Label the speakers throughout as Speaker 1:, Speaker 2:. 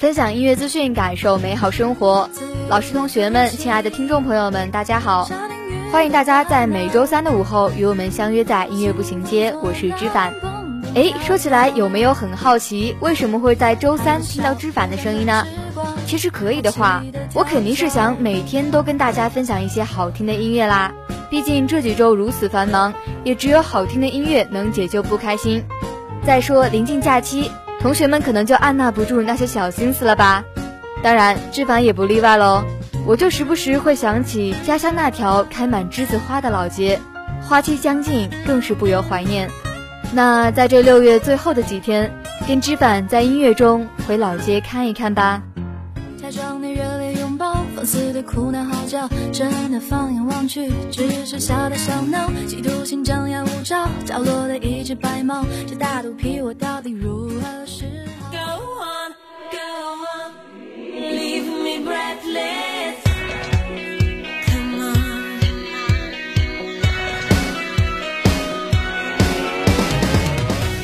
Speaker 1: 分享音乐资讯，感受美好生活。老师、同学们，亲爱的听众朋友们，大家好！欢迎大家在每周三的午后与我们相约在音乐步行街。我是知凡。哎，说起来，有没有很好奇，为什么会在周三听到知凡的声音呢？其实可以的话，我肯定是想每天都跟大家分享一些好听的音乐啦。毕竟这几周如此繁忙，也只有好听的音乐能解救不开心。再说临近假期，同学们可能就按捺不住那些小心思了吧？当然，知凡也不例外喽。我就时不时会想起家乡那条开满栀子花的老街，花期将近，更是不由怀念。那在这六月最后的几天，跟知凡在音乐中回老街看一看吧。
Speaker 2: 假装你热烈拥抱，放肆的哭闹嚎叫，真的放眼望去，只是小打小闹，嫉妒心张牙舞爪，角落的一只白猫，这大肚皮我到底如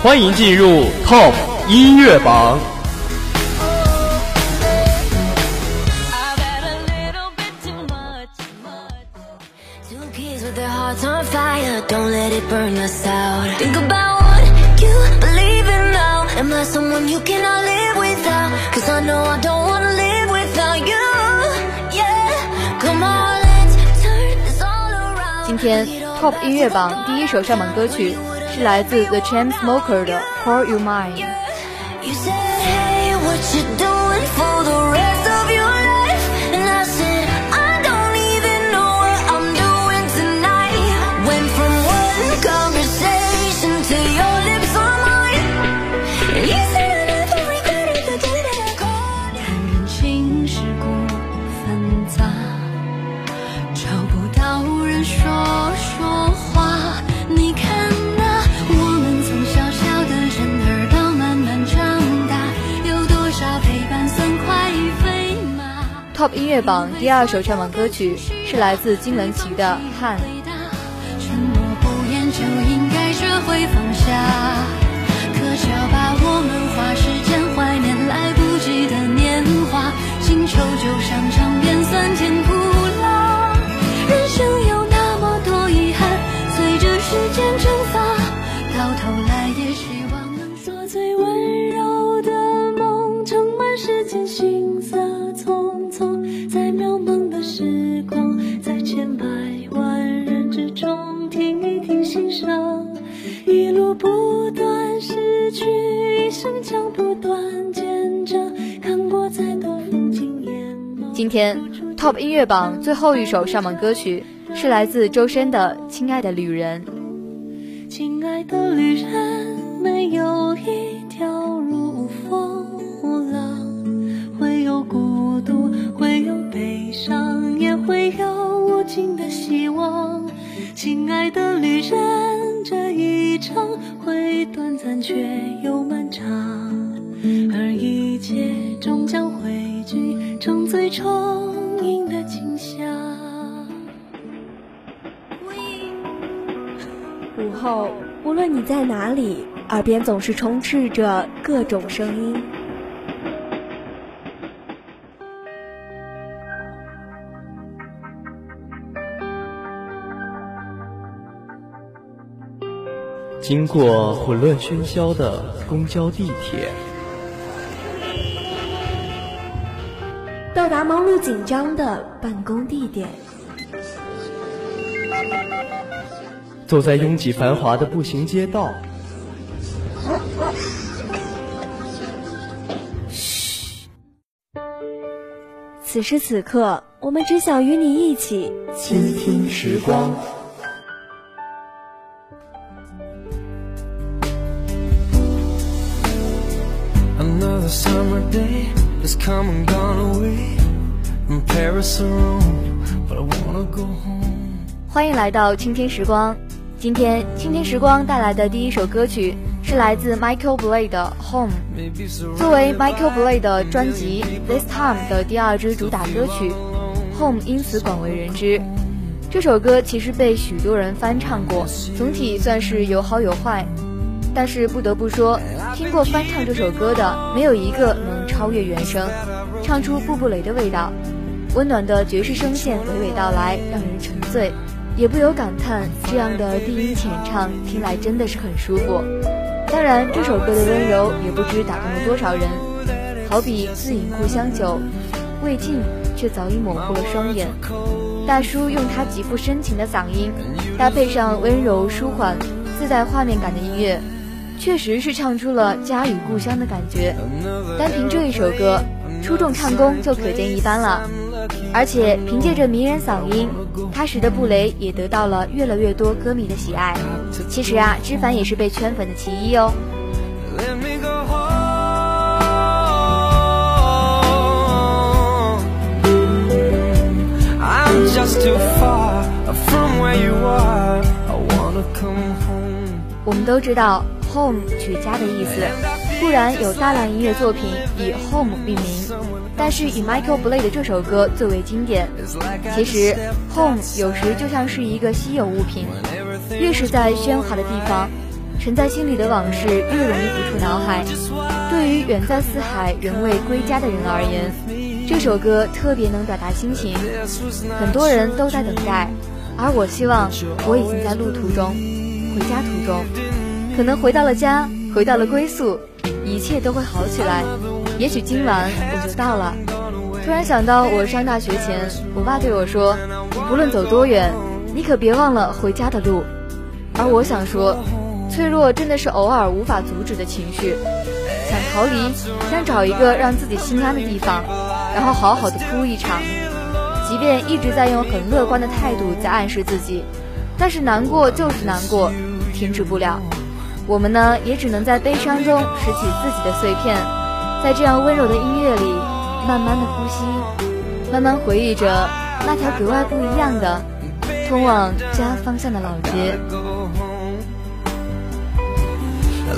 Speaker 3: 欢迎进入 top 音乐榜。
Speaker 1: 今天 top 音乐榜第一首上榜歌曲。是来自 The Chainsmokers 的《Call You Mine》。 音乐榜第二首上榜歌曲是来自金玟岐的《汗》。
Speaker 2: 沉默不言就应该学会放下，可笑吧我们花时间怀念来不及的年华，新旧就像场边酸甜
Speaker 1: Top 音乐榜最后一首上榜歌曲是来自周深的《亲爱的旅人》。
Speaker 2: 亲爱的旅人，没有一条路风浪，会有孤独，会有悲伤，也会有无尽的希望。亲爱的旅人，这一场会短暂却又漫长，而一切终将汇聚成最充盈的景象。
Speaker 4: 午后，无论你在哪里，耳边总是充斥着各种声音。
Speaker 3: 经过混乱喧嚣的公交、地铁，
Speaker 4: 到达忙碌紧张的办公地点，
Speaker 3: 走在拥挤繁华的步行街道。
Speaker 4: 嘘，此时此刻，我们只想与你一起
Speaker 5: 倾听时光。
Speaker 6: Another summer day has come and gone away
Speaker 1: 欢迎来到倾听时光。今天倾听时光带来的第一首歌曲是来自 Michael Blade 的《Home》。作为 Michael Blade 的专辑《This Time》的第二支主打歌曲，《Home》因此广为人知。这首歌其实被许多人翻唱过，总体算是有好有坏。但是不得不说，听过翻唱这首歌的，没有一个能超越原声，唱出布布雷的味道。温暖的爵士声线娓娓道来，让人沉醉，也不由感叹，这样的低音浅唱听来真的是很舒服。当然，这首歌的温柔也不知打动了多少人。好比自饮故乡酒，未尽却早已模糊了双眼。大叔用他极富深情的嗓音，搭配上温柔舒缓、自带画面感的音乐。确实是唱出了家与故乡的感觉，单凭这一首歌，出众唱功就可见一斑了。而且凭借着迷人嗓音，踏实的布雷也得到了越来越多歌迷的喜爱。其实啊，知凡也是被圈粉的其一哦。我们都知道。Home 取家的意思，固然有大量音乐作品以 Home 命名，但是以 Michael Blade 的这首歌最为经典。其实 Home 有时就像是一个稀有物品，越是在喧哗的地方，沉在心里的往事越容易浮出脑海。对于远在四海仍未归家的人而言，这首歌特别能表达心情。很多人都在等待，而我希望我已经在路途中，回家途中。可能回到了家，回到了归宿，一切都会好起来。也许今晚到了。突然想到，我上大学前，我爸对我说：“不论走多远，你可别忘了回家的路。”而我想说，脆弱真的是偶尔无法阻止的情绪。想逃离，想找一个让自己心安的地方，然后好好的哭一场。即便一直在用很乐观的态度在暗示自己，但是难过就是难过，停止不了。我们呢，也只能在悲伤中拾起自己的碎片，在这样温柔的音乐里，慢慢的呼吸，慢慢回忆着那条格外不一样的通往家方向的老街。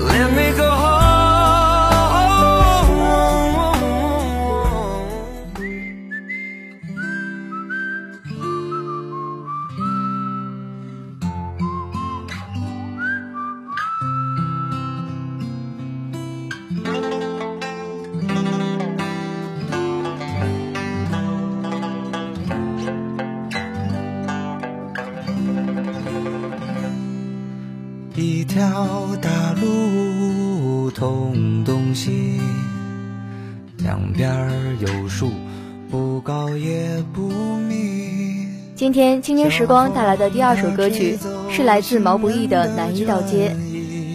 Speaker 6: let me go 边有树，不高也不密。
Speaker 1: 今天青年时光带来的第二首歌曲是来自毛不易的《南一道街》。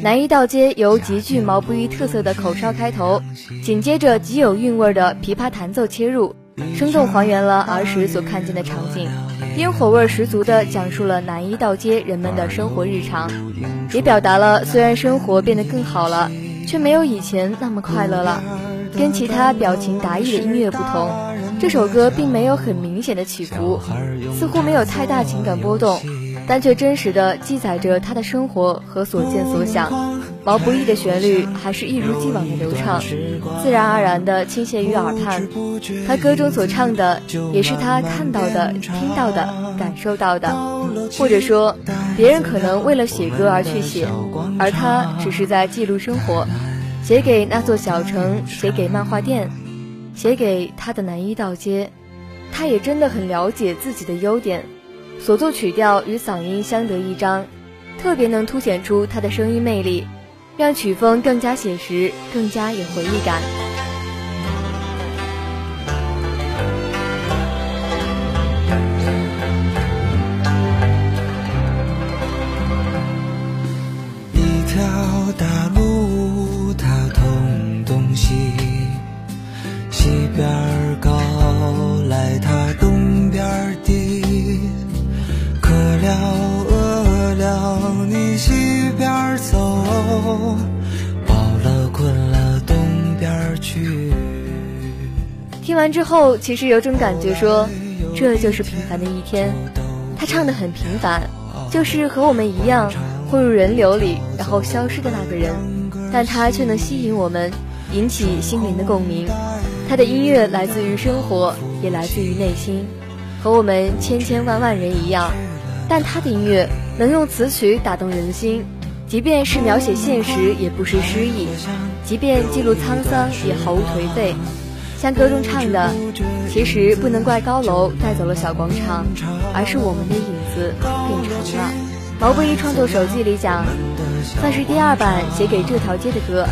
Speaker 1: 南一道街由极具毛不易特色的口哨开头，紧接着极有韵味的琵琶弹奏切入，生动还原了儿时所看见的场景。烟火味十足地讲述了南一道街人们的生活日常，也表达了虽然生活变得更好了，却没有以前那么快乐了。跟其他表情达意的音乐不同，这首歌并没有很明显的起伏，似乎没有太大情感波动，但却真实的记载着他的生活和所见所想。毛不易的旋律还是一如既往的流畅，自然而然的倾泻于耳畔。他歌中所唱的，也是他看到的、听到的、感受到的。或者说，别人可能为了写歌而去写，而他只是在记录生活，写给那座小城，写给漫画店，写给他的南一道街。他也真的很了解自己的优点，所作曲调与嗓音相得益彰，特别能凸显出他的声音魅力。让曲风更加写实，更加有回忆感。
Speaker 6: 一条大边高，来他东边低，可了饿了，你西边走。饱了困了，东边去。
Speaker 1: 听完之后，其实有种感觉，说这就是平凡的一天。他唱的很平凡，就是和我们一样，混入人流里，然后消失的那个人。但他却能吸引我们，引起心灵的共鸣。他的音乐来自于生活，也来自于内心，和我们千千万万人一样。但他的音乐能用词曲打动人心。即便是描写现实，也不失诗意；即便记录沧桑，也毫无颓废。像歌中唱的：“其实不能怪高楼带走了小广场，而是我们的影子变长了。”毛不易创作手记里讲，算是第二版写给这条街的歌。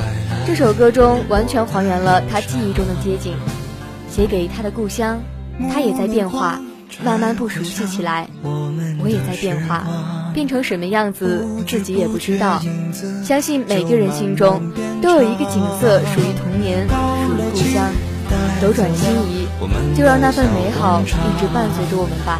Speaker 1: 这首歌中完全还原了他记忆中的街景，写给他的故乡，他也在变化。慢慢不熟悉起来，我也在变化，变成什么样子自己也不知道。相信每个人心中都有一个景色属于童年，属于故乡。斗转星移，就让那份美好一直伴随着我们吧。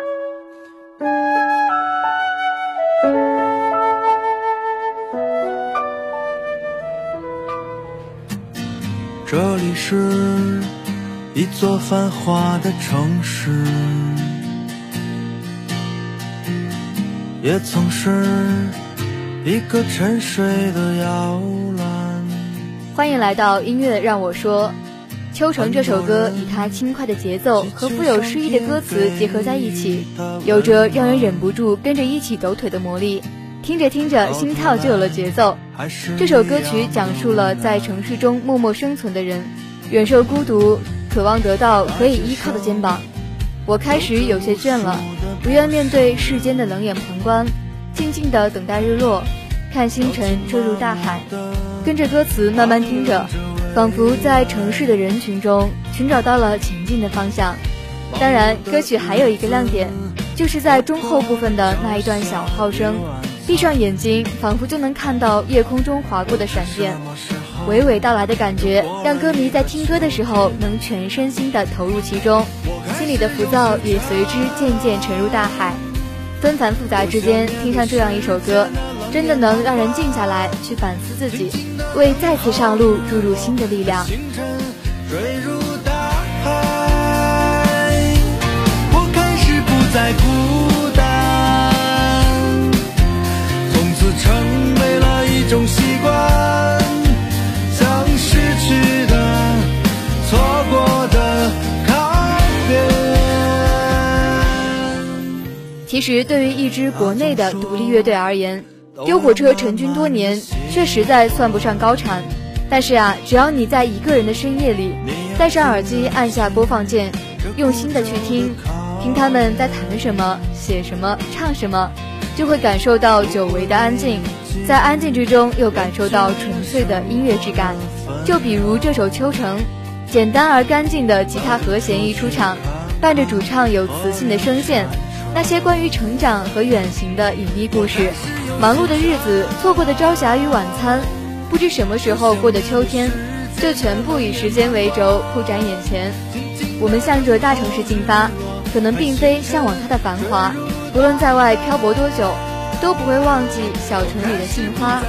Speaker 6: 是一座繁华的城市，也曾是一个沉睡的摇篮。
Speaker 1: 欢迎来到音乐让我说，《秋城》这首歌以它轻快的节奏和富有诗意的歌词结合在一起，有着让人忍不住跟着一起抖腿的魔力。听着听着，心跳就有了节奏。这首歌曲讲述了在城市中默默生存的人，忍受孤独，渴望得到可以依靠的肩膀。我开始有些倦了，不愿面对世间的冷眼旁观，静静的等待日落，看星辰坠入大海。跟着歌词慢慢听着，仿佛在城市的人群中寻找到了前进的方向。当然，歌曲还有一个亮点，就是在中后部分的那一段小号声。闭上眼睛，仿佛就能看到夜空中划过的闪电，娓娓道来的感觉，让歌迷在听歌的时候能全身心的投入其中，心里的浮躁也随之渐渐沉入大海。纷繁复杂之间，听上这样一首歌，真的能让人静下来去反思自己，为再次上路注入新的力量。
Speaker 6: 我开始不再孤单，从此成为了一种习惯，去的、错过的告别。
Speaker 1: 其实，对于一支国内的独立乐队而言，丢火车成军多年，却实在算不上高产。但是啊，只要你在一个人的深夜里，戴上耳机，按下播放键，用心的去听，听他们在谈什么、写什么、唱什么。就会感受到久违的安静，在安静之中又感受到纯粹的音乐质感。就比如这首《秋城》，简单而干净的吉他和弦一出场，伴着主唱有磁性的声线，那些关于成长和远行的隐秘故事，忙碌的日子，错过的朝霞与晚餐，不知什么时候过的秋天，就全部以时间为轴铺展眼前。我们向着大城市进发，可能并非向往它的繁华，不论在外漂泊多久，都不会忘记小城里的杏花，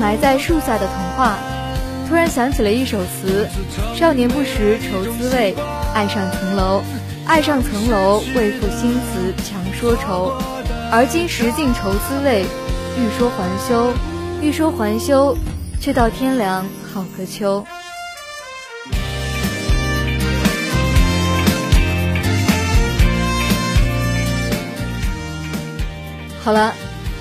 Speaker 1: 埋在树下的童话。突然想起了一首词：少年不识愁滋味，爱上层楼，爱上层楼，为赋新词强说愁。而今识尽愁滋味，欲说还休，欲说还休，却道天凉好个秋。好了，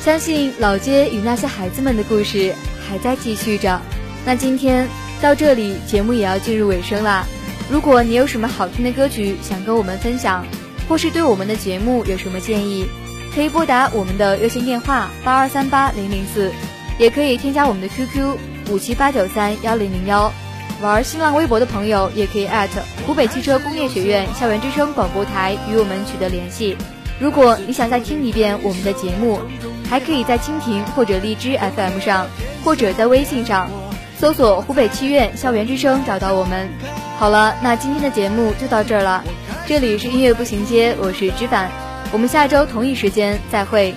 Speaker 1: 相信老街与那些孩子们的故事还在继续着。那今天到这里，节目也要进入尾声啦。如果你有什么好听的歌曲想跟我们分享，或是对我们的节目有什么建议，可以拨打我们的热线电话八二三八零零四，也可以添加我们的 QQ 五七八九三幺零零幺。玩新浪微博的朋友也可以湖北汽车工业学院校园之声广播台与我们取得联系。如果你想再听一遍我们的节目，还可以在蜻蜓或者荔枝 FM 上，或者在微信上搜索“湖北七院校园之声”找到我们。好了，那今天的节目就到这儿了。这里是音乐步行街，我是知凡，我们下周同一时间再会。